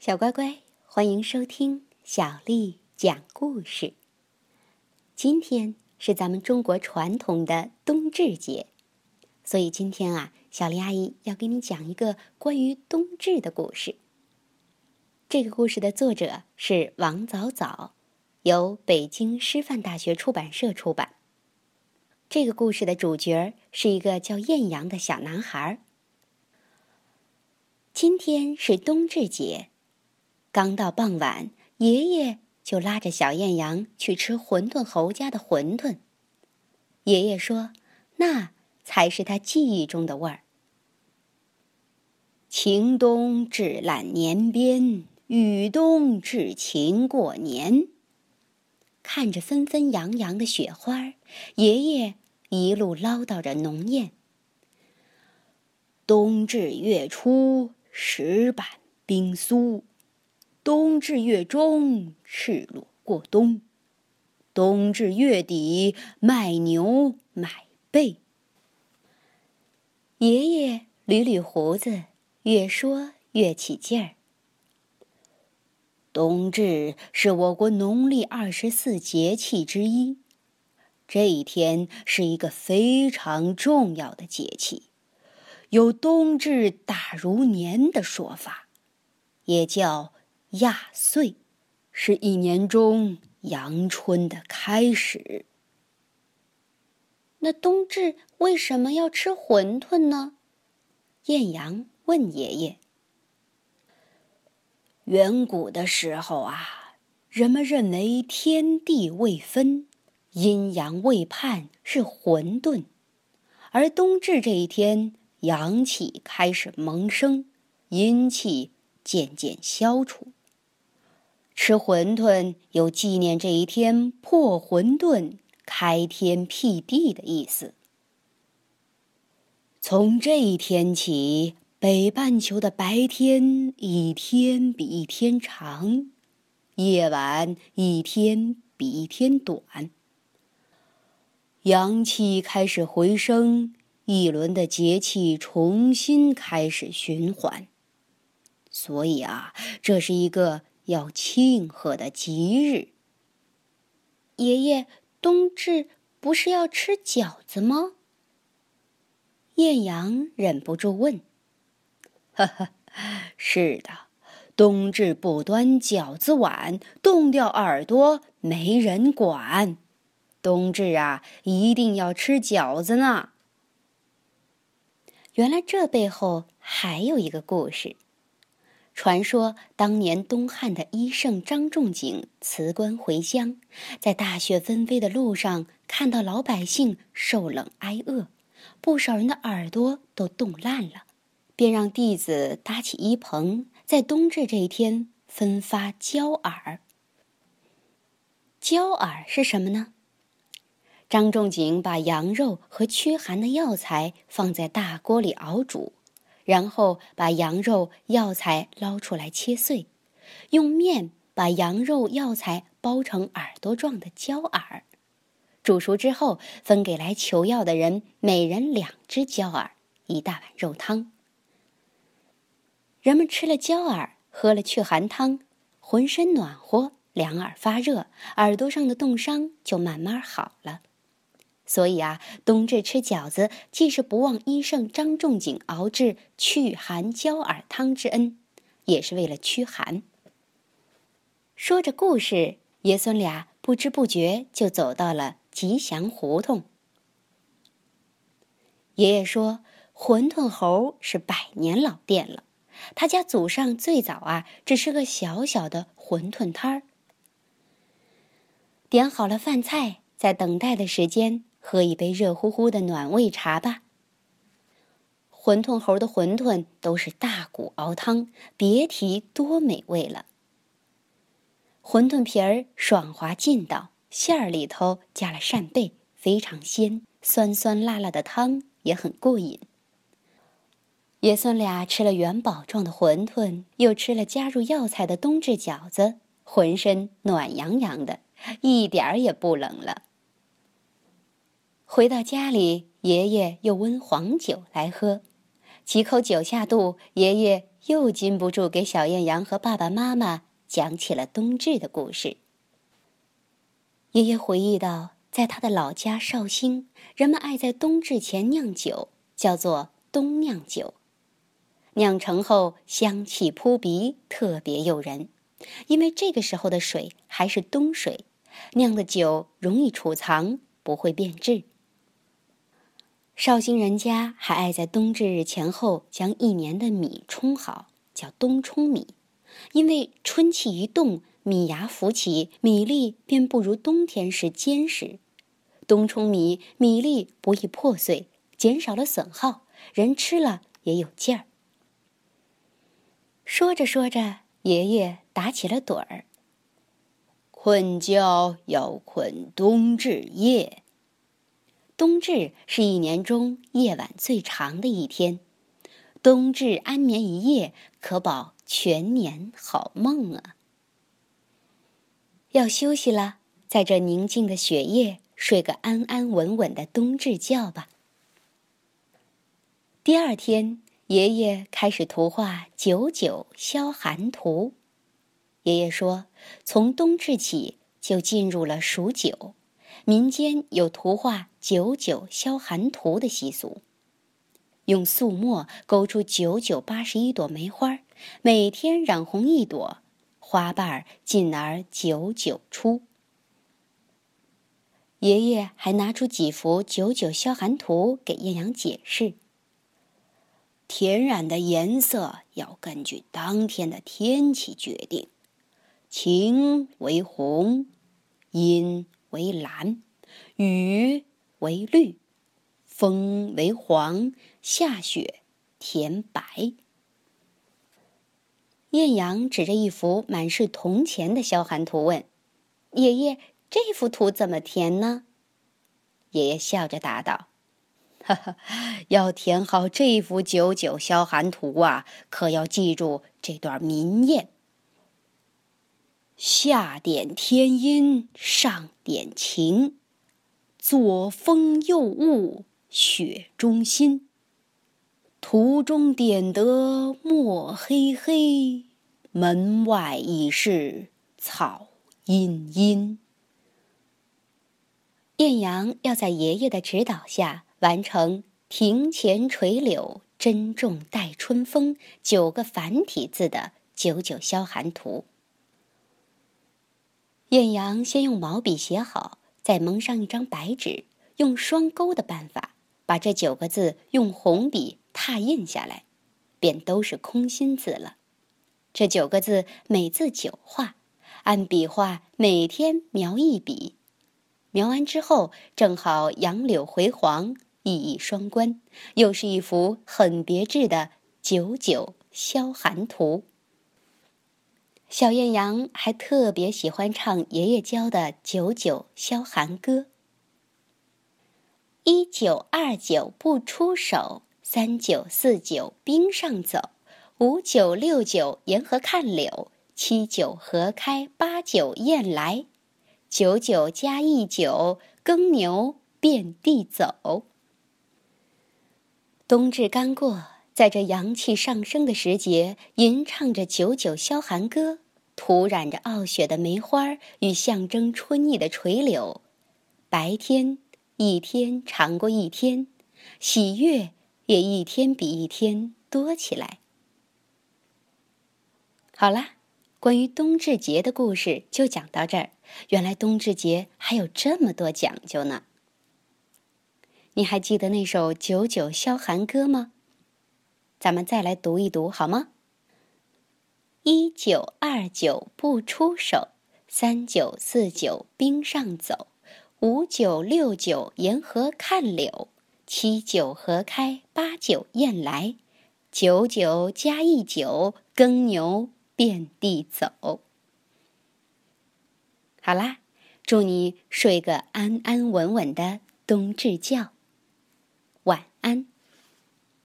小乖乖，欢迎收听小丽讲故事。今天是咱们中国传统的冬至节，所以今天啊，小丽阿姨要给你讲一个关于冬至的故事。这个故事的作者是王早早，由北京师范大学出版社出版。这个故事的主角是一个叫艳阳的小男孩。今天是冬至节，刚到傍晚，爷爷就拉着小艳阳去吃馄饨侯家的馄饨。爷爷说：“那才是他记忆中的味儿。”晴冬至烂年边，雨冬至晴过年。看着纷纷扬扬的雪花，爷爷一路唠叨着农谚：“冬至月初。”石板冰酥，冬至月中赤裸过冬，冬至月底卖牛买被。爷爷捋捋胡子，越说越起劲儿。冬至是我国农历二十四节气之一，这一天是一个非常重要的节气。有“冬至大如年”的说法，也叫亚岁，是一年中阳春的开始。那冬至为什么要吃馄饨呢？艳阳问爷爷。远古的时候啊，人们认为天地未分，阴阳未判是混沌，而冬至这一天。阳气开始萌生，阴气渐渐消除。吃馄饨有纪念这一天破混沌、开天辟地的意思。从这一天起，北半球的白天一天比一天长，夜晚一天比一天短，阳气开始回升。一轮的节气重新开始循环，所以啊，这是一个要庆贺的吉日。爷爷，冬至不是要吃饺子吗？艳阳忍不住问。呵呵，是的，冬至不端饺子碗，冻掉耳朵没人管。冬至啊，一定要吃饺子呢。原来这背后还有一个故事。传说当年东汉的医圣张仲景辞官回乡，在大雪纷飞的路上，看到老百姓受冷挨饿，不少人的耳朵都冻烂了，便让弟子搭起衣棚，在冬至这一天分发焦耳。焦耳是什么呢？张仲景把羊肉和驱寒的药材放在大锅里熬煮，然后把羊肉药材捞出来切碎，用面把羊肉药材包成耳朵状的焦耳，煮熟之后分给来求药的人每人两只焦耳，一大碗肉汤。人们吃了焦耳，喝了祛寒汤，浑身暖和，两耳发热，耳朵上的冻伤就慢慢好了。所以啊，冬至吃饺子，既是不忘医圣张仲景熬制祛寒焦耳汤之恩，也是为了驱寒。说着故事，爷孙俩不知不觉就走到了吉祥胡同。爷爷说：“馄饨侯是百年老店了，他家祖上最早啊，只是个小小的馄饨摊儿。”点好了饭菜，在等待的时间。喝一杯热乎乎的暖胃茶吧。馄饨侯的馄饨都是大骨熬汤，别提多美味了。馄饨皮儿爽滑劲道，馅儿里头加了扇贝，非常鲜，酸酸辣辣的汤也很过瘾。爷孙俩吃了元宝状的馄饨，又吃了加入药材的冬至饺子，浑身暖洋洋的，一点儿也不冷了。回到家里，爷爷又温黄酒来喝，几口酒下肚，爷爷又禁不住给小艳阳和爸爸妈妈讲起了冬至的故事。爷爷回忆到，在他的老家绍兴，人们爱在冬至前酿酒，叫做冬酿酒。酿成后香气扑鼻，特别诱人。因为这个时候的水还是冬水，酿的酒容易储藏，不会变质。绍兴人家还爱在冬至日前后将一年的米冲好，叫冬冲米，因为春气一动。米芽浮起，米粒便不如冬天时坚实。冬冲米，米粒不易破碎，减少了损耗，人吃了也有劲儿。说着说着，爷爷打起了盹儿。困觉要困冬至夜。冬至是一年中夜晚最长的一天，冬至安眠一夜，可保全年好梦啊。要休息了，在这宁静的雪夜，睡个安安稳稳的冬至觉吧。第二天，爷爷开始图画《九九消寒图》。爷爷说，从冬至起就进入了数九，民间有图画《九九消寒图》的习俗，用素墨勾出九九八十一朵梅花，每天染红一朵。花瓣进而九九出。爷爷还拿出几幅九九消寒图给艳阳解释：天染的颜色要根据当天的天气决定，晴为红，阴为蓝，雨为绿，风为黄，下雪填白。艳阳指着一幅满是铜钱的消寒图问：“爷爷，这幅图怎么填呢？”爷爷笑着答道：“哈哈，要填好这幅九九消寒图啊，可要记住这段民谚：下点天阴，上点晴，左风右雾，雪中心。”途中点得墨黑黑，门外已是草茵茵。艳阳要在爷爷的指导下完成“庭前垂柳，珍重待春风”九个繁体字的九九消寒图。艳阳先用毛笔写好，再蒙上一张白纸，用双钩的办法把这九个字用红笔。拓印下来，便都是空心字了。这九个字每字九画，按笔画每天描一笔，描完之后正好杨柳回黄，意义双关，又是一幅很别致的九九消寒图。小艳阳还特别喜欢唱爷爷教的九九消寒歌：一九二九不出手。三九四九冰上走，五九六九沿河看柳，七九河开，八九雁来，九九加一九耕牛遍地走。冬至刚过，在这阳气上升的时节，吟唱着九九消寒歌，涂染着傲雪的梅花与象征春意的垂柳，白天一天长过一天，喜悦。也一天比一天多起来。好啦，关于冬至节的故事就讲到这儿。原来冬至节还有这么多讲究呢。你还记得那首《九九消寒歌》吗？咱们再来读一读好吗？一九二九不出手，三九四九冰上走，五九六九沿河看柳。七九河开，八九雁来，九九加一九，耕牛遍地走。好啦，祝你睡个安安稳稳的冬至觉，晚安。